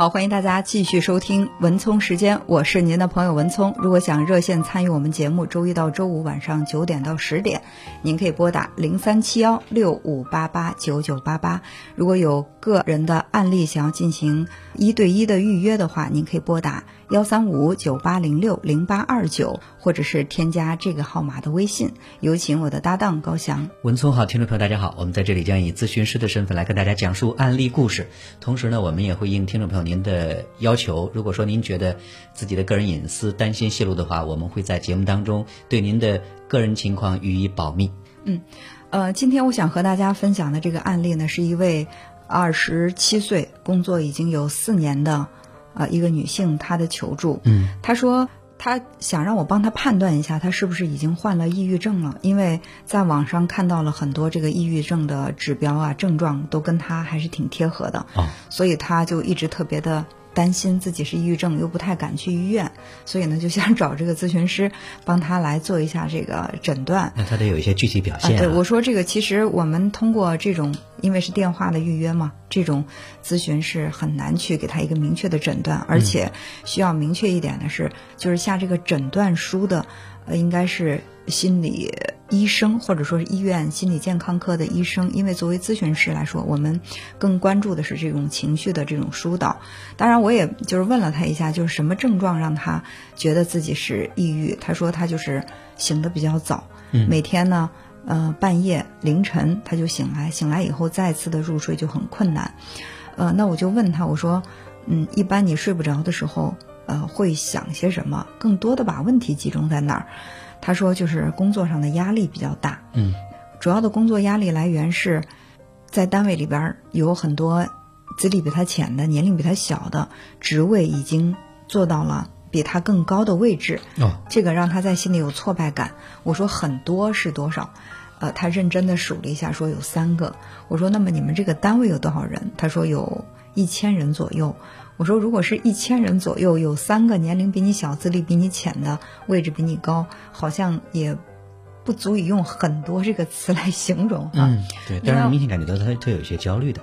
好，欢迎大家继续收听文聪时间，我是您的朋友文聪。如果想热线参与我们节目，周一到周五晚上九点到十点，您可以拨打零三七幺六五八八九九八八。如果有个人的案例想要进行一对一的预约的话，您可以拨打幺三五九八零六零八二九，或者是添加这个号码的微信。有请我的搭档高翔。文聪好，听众朋友大家好，我们在这里将以咨询师的身份来跟大家讲述案例故事，同时呢，我们也会应听众朋友您的要求，如果说您觉得自己的个人隐私担心泄露的话，我们会在节目当中对您的个人情况予以保密。嗯，呃，今天我想和大家分享的这个案例呢，是一位二十七岁、工作已经有四年的呃一个女性，她的求助。嗯，她说她想让我帮他判断一下，他是不是已经患了抑郁症了，因为在网上看到了很多这个抑郁症的指标啊、症状，都跟他还是挺贴合的。哦，所以他就一直特别的。担心自己是抑郁症，又不太敢去医院，所以呢，就想找这个咨询师帮他来做一下这个诊断。那他得有一些具体表现、啊。对，我说这个其实我们通过这种，因为是电话的预约嘛，这种咨询是很难去给他一个明确的诊断，而且需要明确一点的是，就是下这个诊断书的，呃，应该是心理医生或者说是医院心理健康科的医生，因为作为咨询师来说，我们更关注的是这种情绪的这种疏导。当然，我也就是问了他一下，就是什么症状让他觉得自己是抑郁？他说他就是醒得比较早，每天呢，呃，半夜凌晨他就醒来，醒来以后再次的入睡就很困难。呃，那我就问他，我说，嗯，一般你睡不着的时候，呃，会想些什么？更多的把问题集中在哪儿？他说就是工作上的压力比较大，嗯，主要的工作压力来源是在单位里边有很多资历比他浅的、年龄比他小的，职位已经做到了比他更高的位置，哦，这个让他在心里有挫败感。我说很多是多少？呃，他认真的数了一下，说有三个。我说那么你们这个单位有多少人？他说有一千人左右。我说，如果是一千人左右，有三个年龄比你小、资历比你浅的，位置比你高，好像也不足以用很多这个词来形容啊。嗯，对，但是明显感觉到他他有一些焦虑的。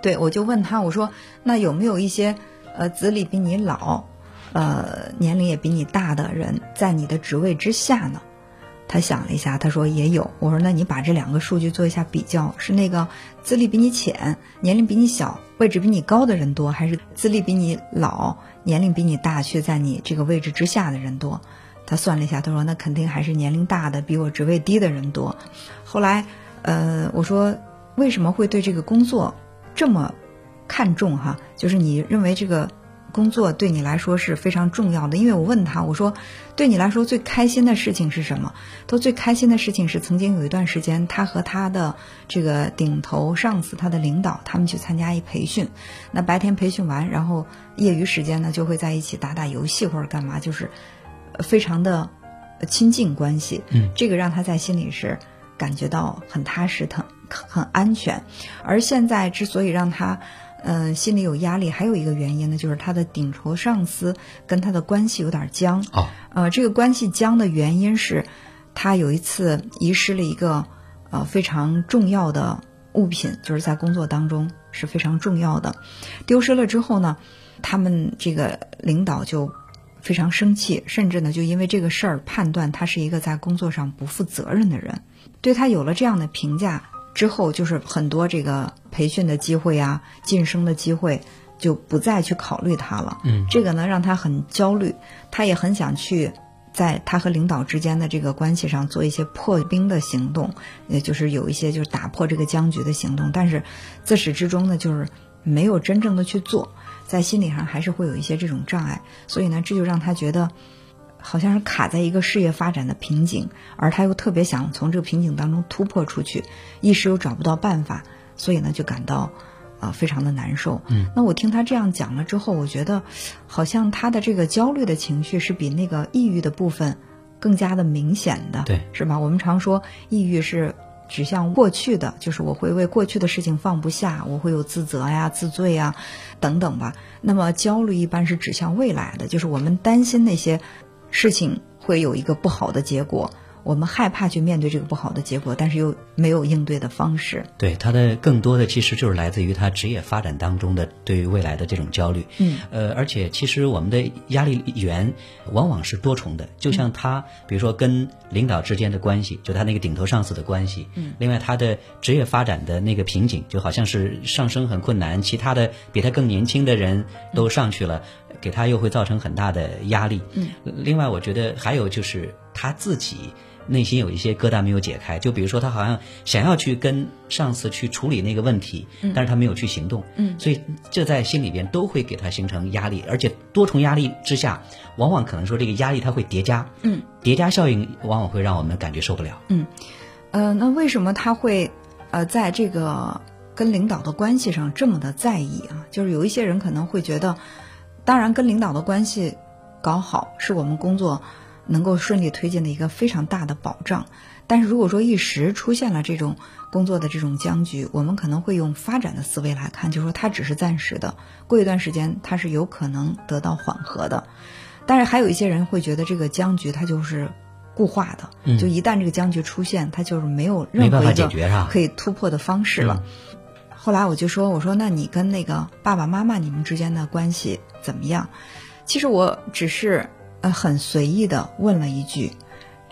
对，我就问他，我说，那有没有一些呃资历比你老，呃年龄也比你大的人在你的职位之下呢？他想了一下，他说也有。我说那你把这两个数据做一下比较，是那个资历比你浅、年龄比你小、位置比你高的人多，还是资历比你老、年龄比你大却在你这个位置之下的人多？他算了一下，他说那肯定还是年龄大的比我职位低的人多。后来，呃，我说为什么会对这个工作这么看重哈？就是你认为这个。工作对你来说是非常重要的，因为我问他，我说，对你来说最开心的事情是什么？他最开心的事情是曾经有一段时间，他和他的这个顶头上司、他的领导，他们去参加一培训。那白天培训完，然后业余时间呢，就会在一起打打游戏或者干嘛，就是非常的亲近关系。嗯，这个让他在心里是感觉到很踏实、很很安全。而现在之所以让他。嗯，心里有压力，还有一个原因呢，就是他的顶头上司跟他的关系有点僵。哦，呃，这个关系僵的原因是，他有一次遗失了一个呃非常重要的物品，就是在工作当中是非常重要的。丢失了之后呢，他们这个领导就非常生气，甚至呢就因为这个事儿判断他是一个在工作上不负责任的人，对他有了这样的评价。之后就是很多这个培训的机会啊，晋升的机会就不再去考虑他了。嗯，这个呢让他很焦虑，他也很想去在他和领导之间的这个关系上做一些破冰的行动，也就是有一些就是打破这个僵局的行动。但是自始至终呢，就是没有真正的去做，在心理上还是会有一些这种障碍。所以呢，这就让他觉得。好像是卡在一个事业发展的瓶颈，而他又特别想从这个瓶颈当中突破出去，一时又找不到办法，所以呢就感到啊非常的难受。嗯，那我听他这样讲了之后，我觉得好像他的这个焦虑的情绪是比那个抑郁的部分更加的明显的，对，是吧？我们常说抑郁是指向过去的，就是我会为过去的事情放不下，我会有自责呀、自罪呀等等吧。那么焦虑一般是指向未来的，就是我们担心那些。事情会有一个不好的结果，我们害怕去面对这个不好的结果，但是又没有应对的方式。对他的更多的其实就是来自于他职业发展当中的对于未来的这种焦虑。嗯，呃，而且其实我们的压力源往往是多重的，就像他，比如说跟领导之间的关系，就他那个顶头上司的关系。嗯，另外他的职业发展的那个瓶颈，就好像是上升很困难，其他的比他更年轻的人都上去了，给他又会造成很大的压力。嗯，另外我觉得还有就是他自己。内心有一些疙瘩没有解开，就比如说他好像想要去跟上司去处理那个问题，嗯但是他没有去行动，嗯，所以这在心里边都会给他形成压力，而且多重压力之下，往往可能说这个压力它会叠加，嗯，叠加效应往往会让我们感觉受不了，嗯，呃，那为什么他会呃在这个跟领导的关系上这么的在意啊？就是有一些人可能会觉得，当然跟领导的关系搞好是我们工作。能够顺利推进的一个非常大的保障，但是如果说一时出现了这种工作的这种僵局，我们可能会用发展的思维来看，就是说它只是暂时的，过一段时间它是有可能得到缓和的。但是还有一些人会觉得这个僵局它就是固化的，就一旦这个僵局出现，它就是没有任何一个可以突破的方式了。后来我就说，我说那你跟那个爸爸妈妈你们之间的关系怎么样？其实我只是。呃，很随意的问了一句，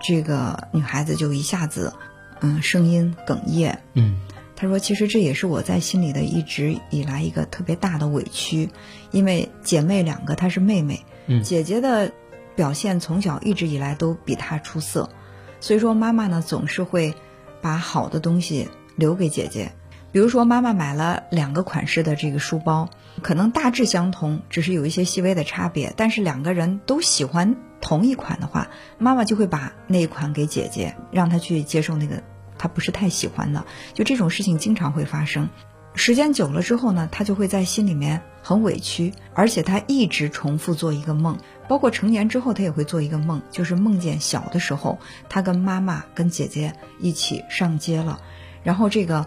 这个女孩子就一下子，嗯，声音哽咽，嗯，她说：“其实这也是我在心里的一直以来一个特别大的委屈，因为姐妹两个，她是妹妹，嗯，姐姐的表现从小一直以来都比她出色，所以说妈妈呢总是会把好的东西留给姐姐，比如说妈妈买了两个款式的这个书包。”可能大致相同，只是有一些细微的差别。但是两个人都喜欢同一款的话，妈妈就会把那一款给姐姐，让她去接受那个她不是太喜欢的。就这种事情经常会发生。时间久了之后呢，她就会在心里面很委屈，而且她一直重复做一个梦，包括成年之后，她也会做一个梦，就是梦见小的时候，她跟妈妈、跟姐姐一起上街了，然后这个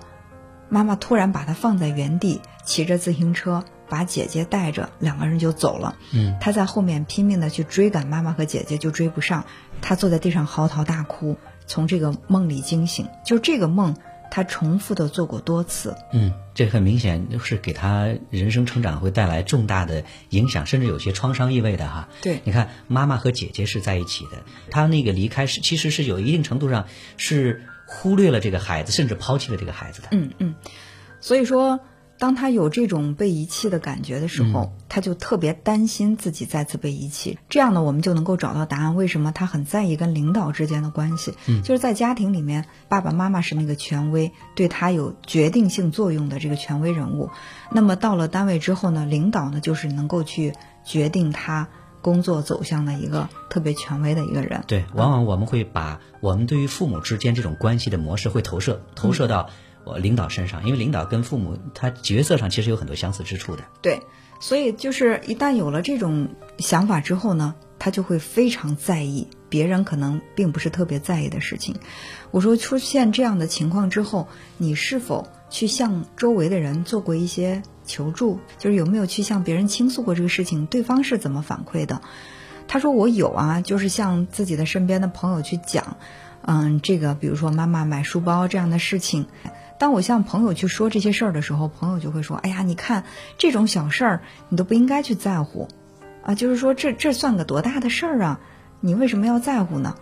妈妈突然把他放在原地，骑着自行车。把姐姐带着，两个人就走了。嗯，他在后面拼命的去追赶妈妈和姐姐，就追不上。他坐在地上嚎啕大哭，从这个梦里惊醒。就这个梦，他重复的做过多次。嗯，这很明显是给他人生成长会带来重大的影响，甚至有些创伤意味的哈。对，你看妈妈和姐姐是在一起的，他那个离开是其实是有一定程度上是忽略了这个孩子，甚至抛弃了这个孩子的。嗯嗯，所以说。当他有这种被遗弃的感觉的时候，他就特别担心自己再次被遗弃。这样呢，我们就能够找到答案：为什么他很在意跟领导之间的关系？嗯，就是在家庭里面，爸爸妈妈是那个权威，对他有决定性作用的这个权威人物。那么到了单位之后呢，领导呢就是能够去决定他工作走向的一个特别权威的一个人。对，往往我们会把我们对于父母之间这种关系的模式会投射投射到。我领导身上，因为领导跟父母他角色上其实有很多相似之处的。对，所以就是一旦有了这种想法之后呢，他就会非常在意别人可能并不是特别在意的事情。我说出现这样的情况之后，你是否去向周围的人做过一些求助？就是有没有去向别人倾诉过这个事情？对方是怎么反馈的？他说我有啊，就是向自己的身边的朋友去讲，嗯，这个比如说妈妈买书包这样的事情。当我向朋友去说这些事儿的时候，朋友就会说：“哎呀，你看这种小事儿，你都不应该去在乎，啊，就是说这这算个多大的事儿啊？你为什么要在乎呢？”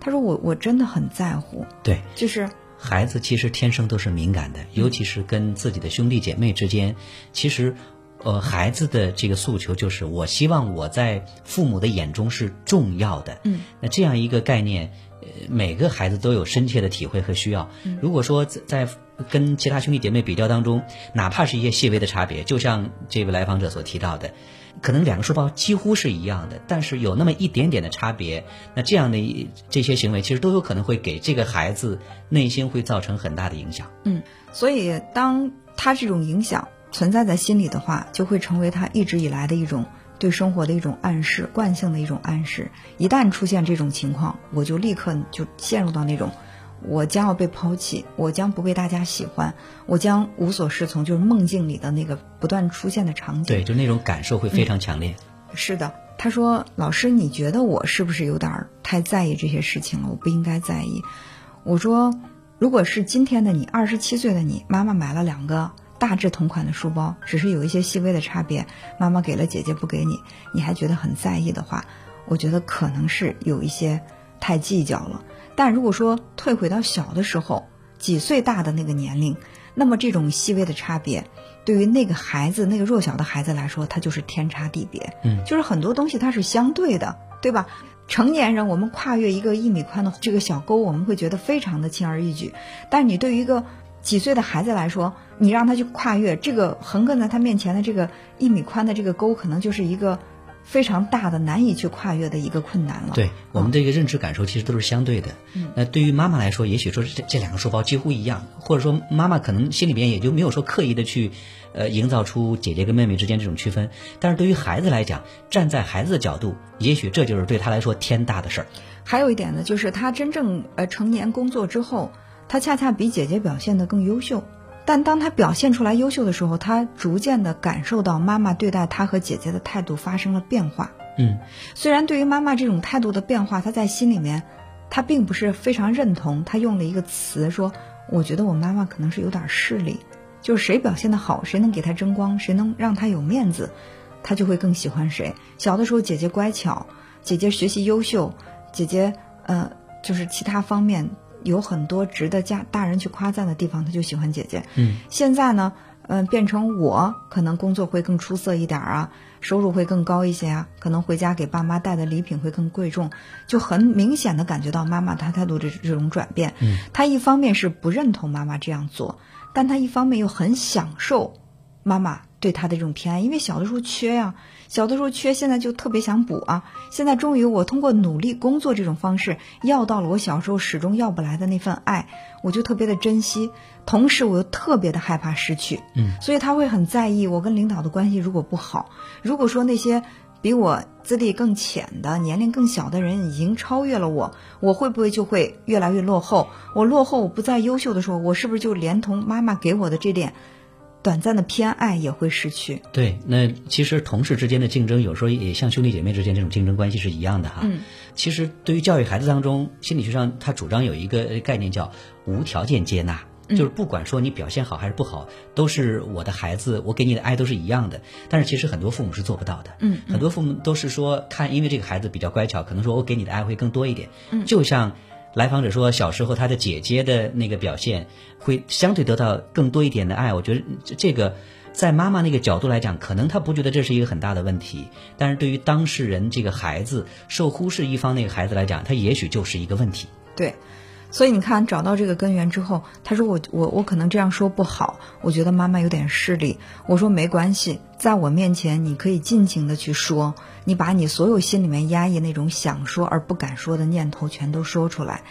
他说：“我我真的很在乎。”对，就是孩子其实天生都是敏感的，尤其是跟自己的兄弟姐妹之间，其实，呃，孩子的这个诉求就是我希望我在父母的眼中是重要的。嗯，那这样一个概念，呃，每个孩子都有深切的体会和需要。如果说在跟其他兄弟姐妹比较当中，哪怕是一些细微的差别，就像这位来访者所提到的，可能两个书包几乎是一样的，但是有那么一点点的差别，那这样的一这些行为其实都有可能会给这个孩子内心会造成很大的影响。嗯，所以当他这种影响存在在心里的话，就会成为他一直以来的一种对生活的一种暗示，惯性的一种暗示。一旦出现这种情况，我就立刻就陷入到那种。我将要被抛弃，我将不被大家喜欢，我将无所适从，就是梦境里的那个不断出现的场景。对，就那种感受会非常强烈。是的，他说：“老师，你觉得我是不是有点太在意这些事情了？我不应该在意。”我说：“如果是今天的你，二十七岁的你，妈妈买了两个大致同款的书包，只是有一些细微的差别，妈妈给了姐姐不给你，你还觉得很在意的话，我觉得可能是有一些太计较了。但如果说退回到小的时候，几岁大的那个年龄，那么这种细微的差别。”对于那个孩子，那个弱小的孩子来说，它就是天差地别。嗯，就是很多东西它是相对的，对吧？成年人我们跨越一个一米宽的这个小沟，我们会觉得非常的轻而易举。但你对于一个几岁的孩子来说，你让他去跨越这个横亘在他面前的这个一米宽的这个沟，可能就是一个。非常大的、难以去跨越的一个困难了。对我们这个认知感受其实都是相对的。嗯，那对于妈妈来说，也许说这这两个书包几乎一样，或者说妈妈可能心里边也就没有说刻意的去，呃，营造出姐姐跟妹妹之间这种区分。但是对于孩子来讲，站在孩子的角度，也许这就是对他来说天大的事儿。还有一点呢，就是他真正呃成年工作之后，他恰恰比姐姐表现的更优秀。但当他表现出来优秀的时候，他逐渐的感受到妈妈对待他和姐姐的态度发生了变化。嗯，虽然对于妈妈这种态度的变化，他在心里面，他并不是非常认同。他用了一个词说：“我觉得我妈妈可能是有点势利，就是谁表现的好，谁能给他争光，谁能让他有面子，他就会更喜欢谁。小的时候，姐姐乖巧，姐姐学习优秀，姐姐呃，就是其他方面。”有很多值得家大人去夸赞的地方，他就喜欢姐姐。嗯，现在呢，嗯，变成我可能工作会更出色一点啊，收入会更高一些啊，可能回家给爸妈带的礼品会更贵重，就很明显的感觉到妈妈她态度的这种转变。嗯，他一方面是不认同妈妈这样做，但她一方面又很享受妈妈对他的这种偏爱，因为小的时候缺呀。小的时候缺，现在就特别想补啊！现在终于我通过努力工作这种方式要到了我小时候始终要不来的那份爱，我就特别的珍惜，同时我又特别的害怕失去。嗯，所以他会很在意我跟领导的关系如果不好，如果说那些比我资历更浅的、年龄更小的人已经超越了我，我会不会就会越来越落后？我落后，我不再优秀的时候，我是不是就连同妈妈给我的这点？短暂的偏爱也会失去。对，那其实同事之间的竞争，有时候也像兄弟姐妹之间这种竞争关系是一样的哈。嗯，其实对于教育孩子当中，心理学上他主张有一个概念叫无条件接纳，就是不管说你表现好还是不好，都是我的孩子，我给你的爱都是一样的。但是其实很多父母是做不到的。嗯，很多父母都是说看，因为这个孩子比较乖巧，可能说我给你的爱会更多一点。嗯，就像。来访者说，小时候他的姐姐的那个表现会相对得到更多一点的爱。我觉得这个在妈妈那个角度来讲，可能他不觉得这是一个很大的问题，但是对于当事人这个孩子受忽视一方那个孩子来讲，他也许就是一个问题。对。所以你看，找到这个根源之后，他说我我我可能这样说不好，我觉得妈妈有点势利。我说没关系，在我面前你可以尽情的去说，你把你所有心里面压抑那种想说而不敢说的念头全都说出来。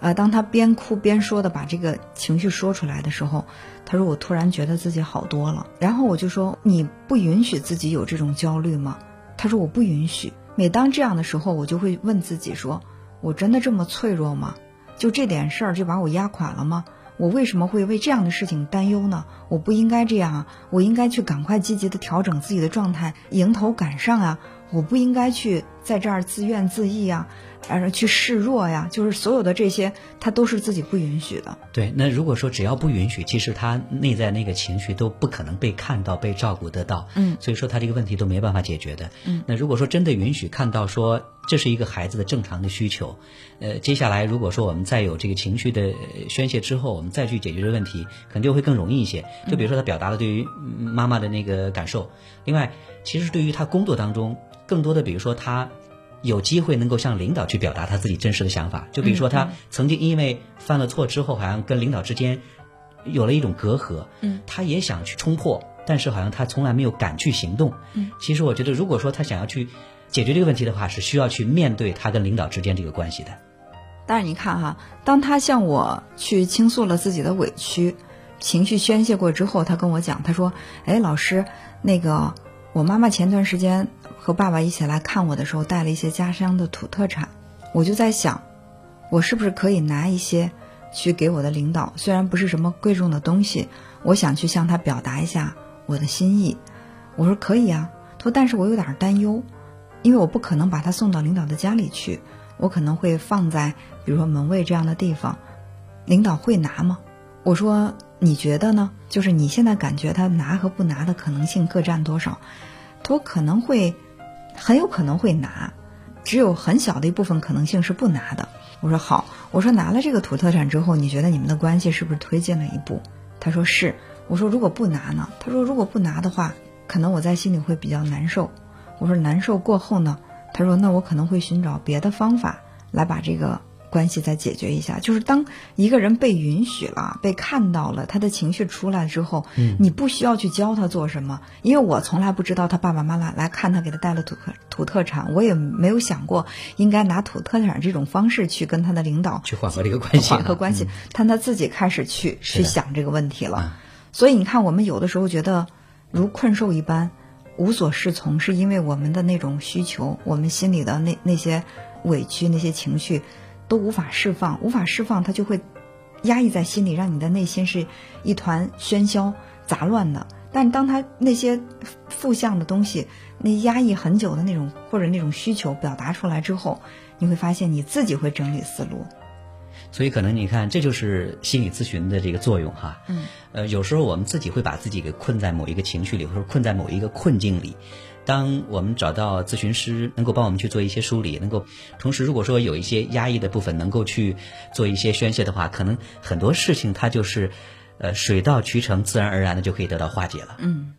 呃，当他边哭边说的把这个情绪说出来的时候，他说我突然觉得自己好多了。然后我就说你不允许自己有这种焦虑吗？他说我不允许。每当这样的时候，我就会问自己说，我真的这么脆弱吗？就这点事儿就把我压垮了吗？我为什么会为这样的事情担忧呢？我不应该这样啊！我应该去赶快积极的调整自己的状态，迎头赶上啊！我不应该去在这儿自怨自艾呀。而去示弱呀，就是所有的这些，他都是自己不允许的。对，那如果说只要不允许，其实他内在那个情绪都不可能被看到、被照顾得到。嗯，所以说他这个问题都没办法解决的。嗯，那如果说真的允许看到说这是一个孩子的正常的需求，呃，接下来如果说我们再有这个情绪的宣泄之后，我们再去解决这个问题，可能就会更容易一些。就比如说他表达了对于妈妈的那个感受，另外，其实对于他工作当中更多的，比如说他。有机会能够向领导去表达他自己真实的想法，就比如说他曾经因为犯了错之后，好像跟领导之间有了一种隔阂，嗯，他也想去冲破，但是好像他从来没有敢去行动，嗯，其实我觉得，如果说他想要去解决这个问题的话，是需要去面对他跟领导之间这个关系的。但是你看哈，当他向我去倾诉了自己的委屈，情绪宣泄过之后，他跟我讲，他说：“哎，老师，那个我妈妈前段时间。”和爸爸一起来看我的时候，带了一些家乡的土特产，我就在想，我是不是可以拿一些去给我的领导？虽然不是什么贵重的东西，我想去向他表达一下我的心意。我说可以啊，他说但是我有点担忧，因为我不可能把他送到领导的家里去，我可能会放在比如说门卫这样的地方，领导会拿吗？我说你觉得呢？就是你现在感觉他拿和不拿的可能性各占多少？他说可能会，很有可能会拿，只有很小的一部分可能性是不拿的。我说好，我说拿了这个土特产之后，你觉得你们的关系是不是推进了一步？他说是。我说如果不拿呢？他说如果不拿的话，可能我在心里会比较难受。我说难受过后呢？他说那我可能会寻找别的方法来把这个。关系再解决一下，就是当一个人被允许了、被看到了，他的情绪出来之后，嗯，你不需要去教他做什么，因为我从来不知道他爸爸妈妈来看他给他带了土特土特产，我也没有想过应该拿土特产这种方式去跟他的领导去缓和这个关系，缓和关系，但他自己开始去去想这个问题了。所以你看，我们有的时候觉得如困兽一般，无所适从，是因为我们的那种需求，我们心里的那那些委屈、那些情绪。都无法释放，无法释放，它就会压抑在心里，让你的内心是一团喧嚣杂乱的。但当他那些负向的东西，那压抑很久的那种或者那种需求表达出来之后，你会发现你自己会整理思路。所以可能你看，这就是心理咨询的这个作用哈。嗯。呃，有时候我们自己会把自己给困在某一个情绪里，或者困在某一个困境里。当我们找到咨询师，能够帮我们去做一些梳理，能够同时，如果说有一些压抑的部分，能够去做一些宣泄的话，可能很多事情它就是，呃，水到渠成，自然而然的就可以得到化解了。嗯。